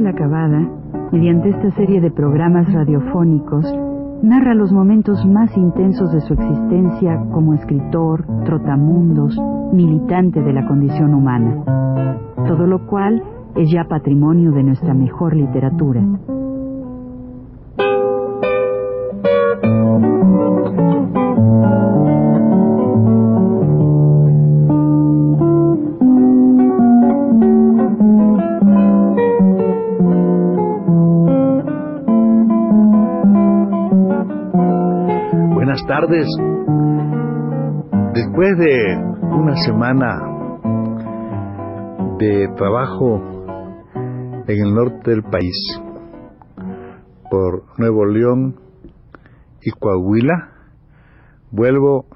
Juan de la Cabada, mediante esta serie de programas radiofónicos, narra los momentos más intensos de su existencia como escritor, trotamundos, militante de la condición humana. Todo lo cual es ya patrimonio de nuestra mejor literatura. Tardes. Después de una semana de trabajo en el norte del país, por Nuevo León y Coahuila, vuelvo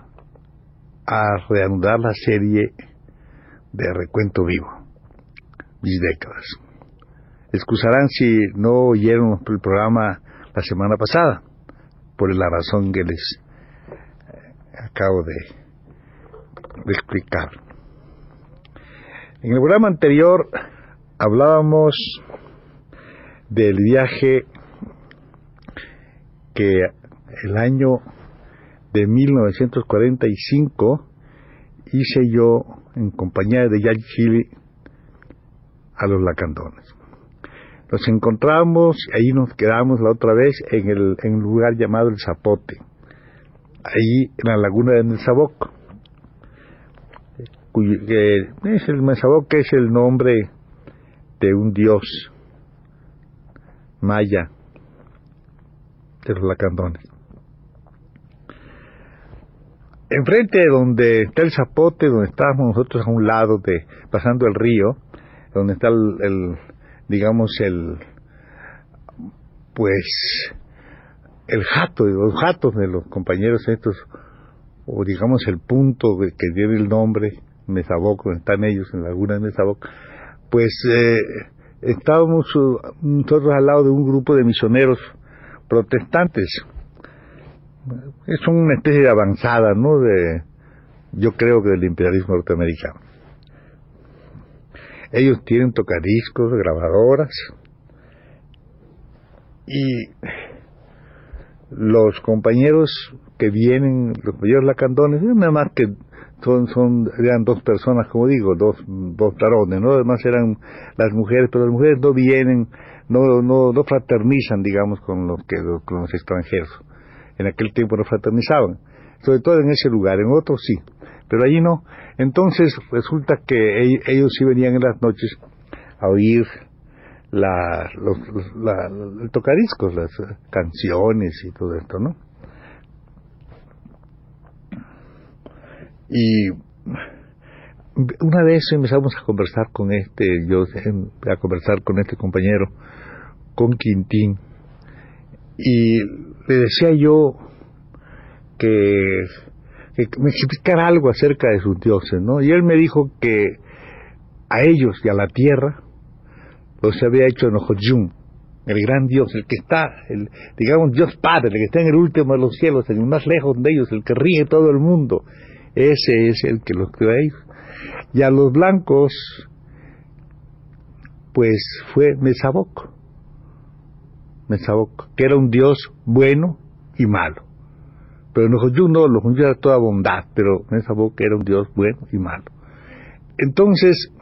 a reanudar la serie de Recuento Vivo, mis décadas. Excusarán si no oyeron el programa la semana pasada, por la razón que les acabo de, explicar. En el programa anterior hablábamos del viaje que el año de 1945 hice yo en compañía de Yal Chile a los lacandones. Nos encontramos, ahí nos quedamos la otra vez en, el, en un lugar llamado El Zapote, ahí en la laguna de Nezaboc. Que es el Nezaboc es el nombre de un dios maya de los lacandones. Enfrente de donde está el zapote, donde estábamos nosotros a un lado de pasando el río, donde está el, el digamos el pues el jato, los jatos de los compañeros estos, o digamos el punto que tiene el nombre, Mesaboc, donde están ellos en la laguna de Mesaboc, pues eh, estábamos nosotros al lado de un grupo de misioneros protestantes. Es una especie de avanzada, ¿no? De, yo creo que del imperialismo norteamericano. Ellos tienen tocadiscos, grabadoras y los compañeros que vienen, los compañeros lacandones, nada más que son, son, eran dos personas, como digo, dos, dos tarones, ¿no? Además eran las mujeres, pero las mujeres no vienen, no, no, no fraternizan, digamos, con los, que, con los extranjeros. En aquel tiempo no fraternizaban, sobre todo en ese lugar, en otros sí, pero allí no. Entonces resulta que ellos sí venían en las noches a oír la, los, la, el tocadiscos, las canciones y todo esto, ¿no? Y una vez empezamos a conversar con este, yo a conversar con este compañero, con Quintín, y le decía yo que, que me explicara algo acerca de sus dioses, ¿no? Y él me dijo que a ellos y a la tierra los había hecho Nojoyun, el gran Dios, el que está, el, digamos Dios Padre, el que está en el último de los cielos, el más lejos de ellos, el que rige todo el mundo, ese es el que los creó. Y a los blancos, pues fue Mesaboc, Mesaboc, que era un Dios bueno y malo. Pero Nojoyun no, Nojoyun era toda bondad, pero Mesaboc era un Dios bueno y malo. Entonces,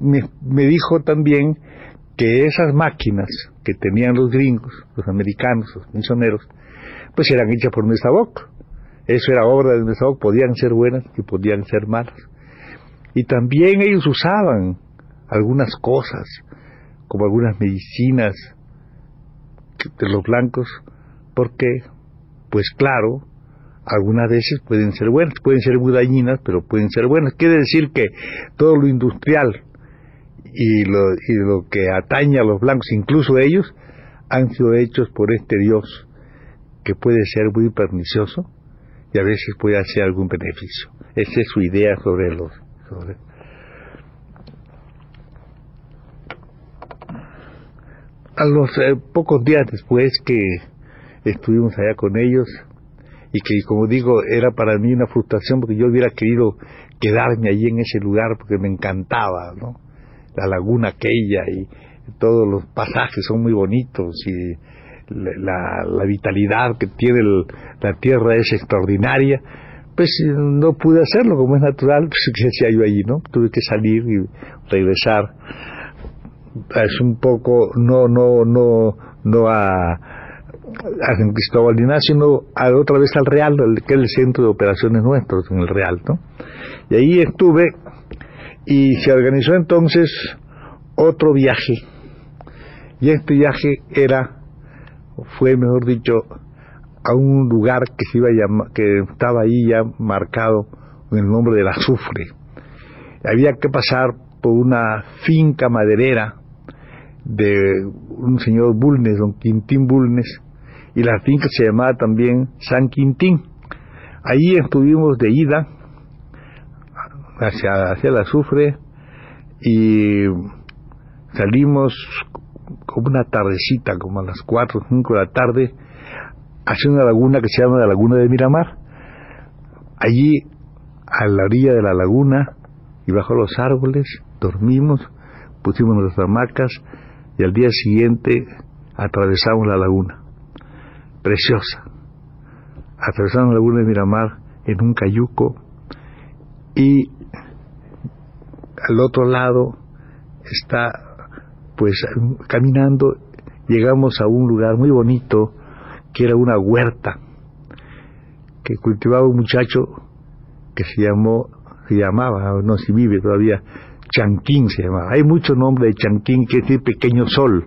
me, me dijo también que esas máquinas que tenían los gringos, los americanos, los misioneros, pues eran hechas por Mesaboc. Eso era obra de Mesaboc, podían ser buenas y podían ser malas. Y también ellos usaban algunas cosas, como algunas medicinas de los blancos, porque, pues claro, algunas veces pueden ser buenas, pueden ser muy dañinas, pero pueden ser buenas. Quiere decir que todo lo industrial y lo, y lo que atañe a los blancos, incluso ellos, han sido hechos por este Dios que puede ser muy pernicioso y a veces puede hacer algún beneficio. Esa es su idea sobre los... Sobre... A los eh, pocos días después que estuvimos allá con ellos, y que como digo era para mí una frustración porque yo hubiera querido quedarme allí en ese lugar porque me encantaba, ¿no? La laguna aquella y todos los pasajes son muy bonitos y la, la vitalidad que tiene la tierra es extraordinaria, pues no pude hacerlo como es natural, pues que hacía yo allí, ¿no? Tuve que salir y regresar. Es un poco, no, no, no, no a, a San Cristóbal sino a, otra vez al Real, que es el centro de operaciones nuestros en el Real, ¿no? Y ahí estuve y se organizó entonces otro viaje. Y este viaje era, fue mejor dicho, a un lugar que se iba a que estaba ahí ya marcado con el nombre del azufre. Había que pasar por una finca maderera de un señor Bulnes, don Quintín Bulnes, y la finca se llamaba también San Quintín. Ahí estuvimos de ida hacia, hacia el azufre y salimos como una tardecita, como a las 4 o 5 de la tarde, hacia una laguna que se llama la Laguna de Miramar. Allí, a la orilla de la laguna y bajo los árboles, dormimos, pusimos nuestras hamacas y al día siguiente atravesamos la laguna. Preciosa. Atravesamos la laguna de Miramar en un cayuco y al otro lado está pues caminando llegamos a un lugar muy bonito que era una huerta que cultivaba un muchacho que se llamó se llamaba no si vive todavía Chanquín se llamaba hay mucho nombre de Chanquín que es decir pequeño sol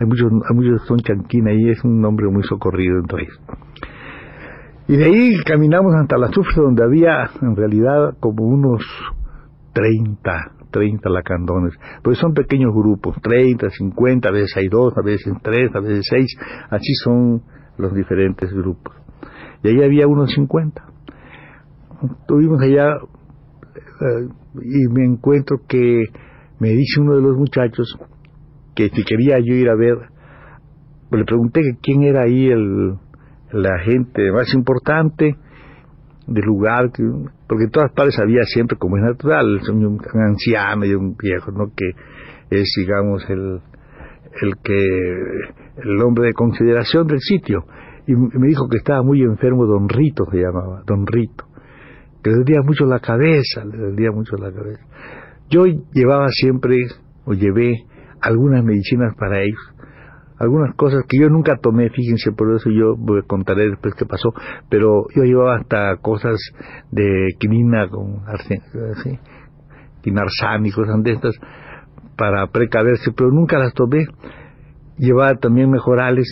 hay muchos hay muchos son Chanquín ahí es un nombre muy socorrido ellos y de ahí caminamos hasta la sufre donde había en realidad como unos 30 30 lacandones, pues son pequeños grupos, 30, 50, a veces hay dos, a veces tres, a veces seis, así son los diferentes grupos. Y ahí había unos 50. Estuvimos allá eh, y me encuentro que me dice uno de los muchachos que si quería yo ir a ver, le pregunté quién era ahí el, la gente más importante del lugar, porque en todas partes había siempre, como es natural, un anciano y un viejo, ¿no? Que es, digamos, el, el que, el hombre de consideración del sitio. Y me dijo que estaba muy enfermo, don Rito se llamaba, don Rito, que le dolía mucho la cabeza, le dolía mucho la cabeza. Yo llevaba siempre, o llevé, algunas medicinas para ellos, algunas cosas que yo nunca tomé, fíjense, por eso yo contaré después qué pasó, pero yo llevaba hasta cosas de quinina con ¿sí? quinarsán y cosas de estas para precaverse, pero nunca las tomé. Llevaba también mejorales.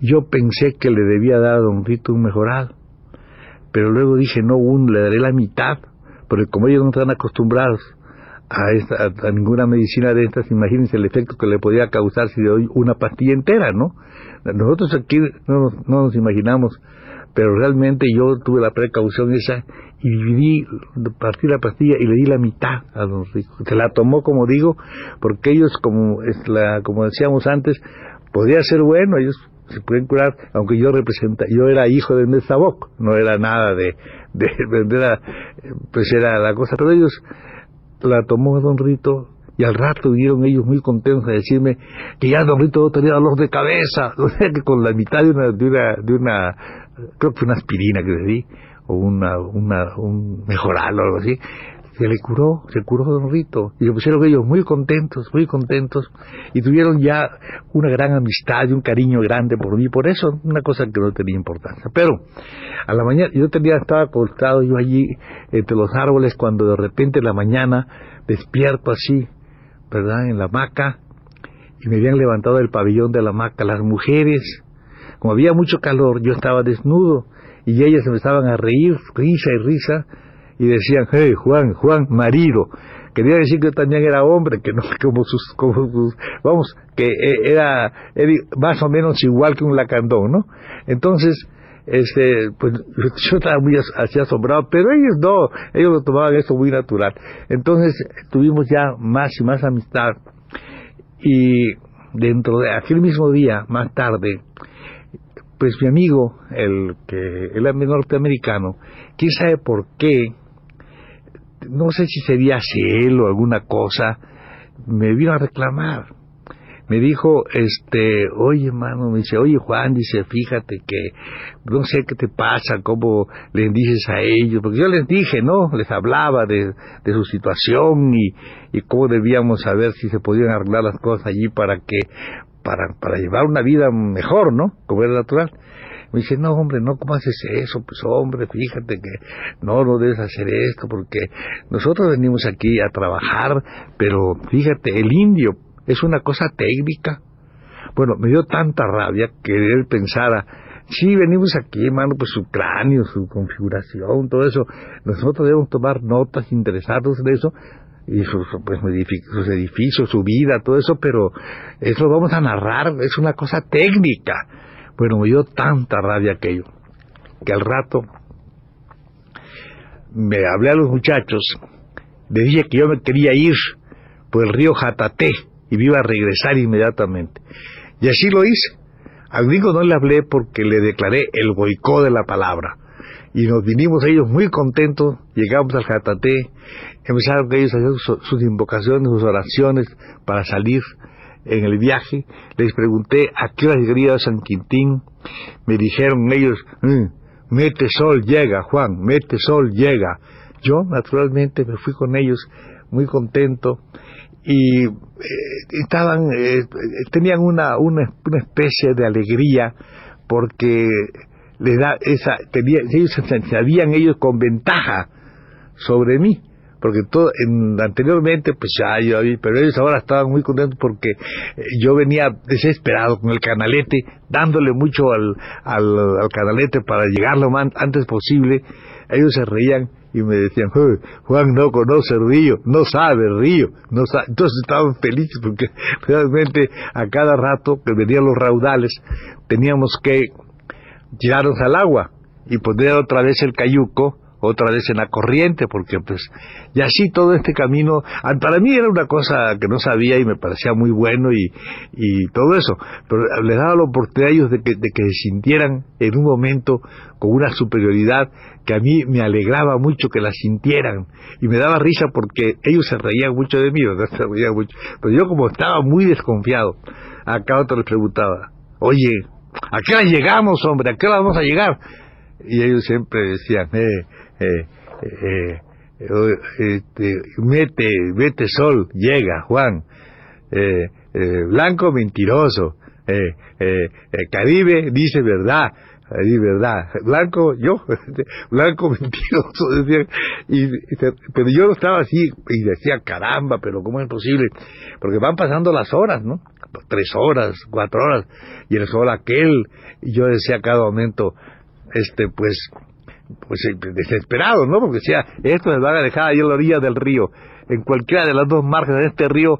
Yo pensé que le debía dar a don Rito un mejoral, pero luego dije, no, un, le daré la mitad, porque como ellos no están acostumbrados a, esta, a, ninguna medicina de estas, imagínense el efecto que le podía causar si le doy una pastilla entera, ¿no? Nosotros aquí no nos, no nos imaginamos, pero realmente yo tuve la precaución esa y dividí, partí la pastilla y le di la mitad a don Rico. Se la tomó, como digo, porque ellos, como, es la, como decíamos antes, podía ser bueno, ellos se pueden curar, aunque yo representa, yo era hijo de Nezaboc, no era nada de, de, de, pues era la cosa, pero ellos la tomó Don Rito y al rato vinieron ellos muy contentos a decirme que ya Don Rito no tenía dolor de cabeza, o sea que con la mitad de una, de una, de una creo que fue una aspirina que le di, o una, una, un mejoral o algo así, se le curó, se curó Don Rito, y se pusieron ellos muy contentos, muy contentos, y tuvieron ya una gran amistad y un cariño grande por mí, por eso una cosa que no tenía importancia. Pero a la mañana, yo tenía, estaba acostado yo allí entre los árboles cuando de repente en la mañana despierto así, ¿verdad? En la hamaca, y me habían levantado del pabellón de la hamaca las mujeres, como había mucho calor, yo estaba desnudo, y ellas empezaban a reír, risa y risa, y decían, hey, Juan, Juan, marido. Quería decir que también era hombre, que no como sus, como sus, vamos, que e, era, era más o menos igual que un lacandón, ¿no? Entonces, este, pues yo estaba muy así asombrado, pero ellos no, ellos lo tomaban eso muy natural. Entonces tuvimos ya más y más amistad y dentro de aquel mismo día, más tarde, pues mi amigo, el que el norteamericano, quién sabe por qué, no sé si sería él o alguna cosa, me vino a reclamar. Me dijo, este, oye, hermano, me dice, oye, Juan, dice, fíjate que no sé qué te pasa, cómo les dices a ellos, porque yo les dije, ¿no? Les hablaba de, de su situación y, y cómo debíamos saber si se podían arreglar las cosas allí para que, para, para llevar una vida mejor, ¿no? Como era natural. Me dice, no, hombre, no, ¿cómo haces eso? Pues, hombre, fíjate que no, no debes hacer esto, porque nosotros venimos aquí a trabajar, pero fíjate, el indio es una cosa técnica. Bueno, me dio tanta rabia que él pensara, sí, venimos aquí, hermano, pues su cráneo, su configuración, todo eso, nosotros debemos tomar notas, interesarnos en eso, y sus, pues, sus edificios, su vida, todo eso, pero eso lo vamos a narrar, es una cosa técnica. Bueno, me dio tanta rabia aquello, que al rato me hablé a los muchachos, le dije que yo me quería ir por el río Jataté y me iba a regresar inmediatamente. Y así lo hice. Al gringo no le hablé porque le declaré el boicot de la palabra. Y nos vinimos ellos muy contentos, llegamos al Jataté, empezaron ellos a hacer sus invocaciones, sus oraciones para salir en el viaje, les pregunté a qué hora llegaría San Quintín, me dijeron ellos, mm, mete sol, llega, Juan, mete sol, llega. Yo, naturalmente, me fui con ellos muy contento y eh, estaban, eh, tenían una, una, una, especie de alegría porque les da esa, tenía, ellos se sabían ellos con ventaja sobre mí porque todo en, anteriormente pues ya yo pero ellos ahora estaban muy contentos porque eh, yo venía desesperado con el canalete dándole mucho al, al, canalete para llegar lo más antes posible ellos se reían y me decían Juan no conoce río no sabe río no sabe. entonces estaban felices porque realmente a cada rato que venían los raudales teníamos que tirarnos al agua y poner otra vez el cayuco otra vez en la corriente, porque pues, y así todo este camino, ah, para mí era una cosa que no sabía y me parecía muy bueno y, y todo eso, pero les daba la oportunidad a ellos de que, de que se sintieran en un momento con una superioridad que a mí me alegraba mucho que la sintieran y me daba risa porque ellos se reían mucho de mí, ¿verdad? se reían mucho, pero yo como estaba muy desconfiado, acá otro les preguntaba, oye, ¿a qué hora llegamos, hombre? ¿A qué hora vamos a llegar? Y ellos siempre decían, eh, eh, eh, eh, este, mete, mete sol, llega, Juan, eh, eh, blanco mentiroso, Caribe dice verdad, verdad, blanco yo, blanco mentiroso, decía, y, pero yo no estaba así y decía caramba, pero cómo es posible, porque van pasando las horas, ¿no? Tres horas, cuatro horas, y el sol aquel, y yo decía cada momento, este, pues, pues eh, desesperado, ¿no? Porque decía, esto me van a dejar ahí en la orilla del río. En cualquiera de las dos márgenes de este río,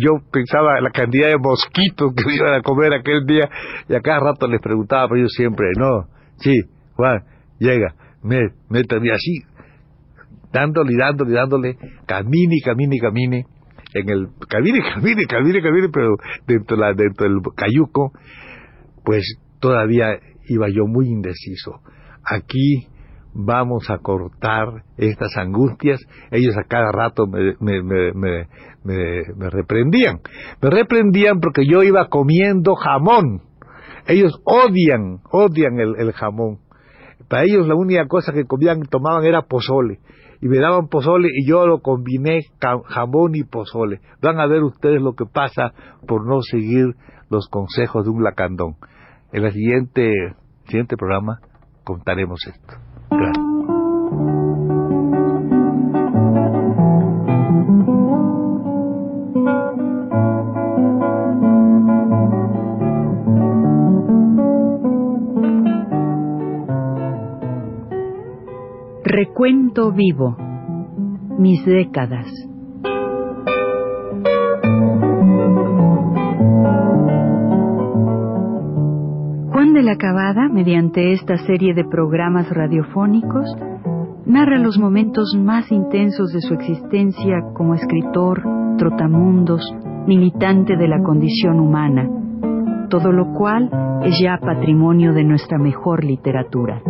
yo pensaba la cantidad de mosquitos que iban a comer aquel día, y a cada rato les preguntaba, pero yo siempre, no, sí, Juan, llega, me, métame así, dándole dándole dándole, camine camine y camine, en el, camine, camine, camine, camine, pero dentro, la, dentro del cayuco, pues todavía iba yo muy indeciso aquí vamos a cortar estas angustias. Ellos a cada rato me, me, me, me, reprendían. Me reprendían porque yo iba comiendo jamón. Ellos odian, odian el, jamón. Para ellos la única cosa que comían y tomaban era pozole. Y me daban pozole y yo lo combiné jamón y pozole. Van a ver ustedes lo que pasa por no seguir los consejos de un lacandón. En el siguiente, siguiente programa contaremos esto. Recuento vivo. Mis décadas. De la Cabada, mediante esta serie de programas radiofónicos, narra los momentos más intensos de su existencia como escritor, trotamundos, militante de la condición humana, todo lo cual es ya patrimonio de nuestra mejor literatura.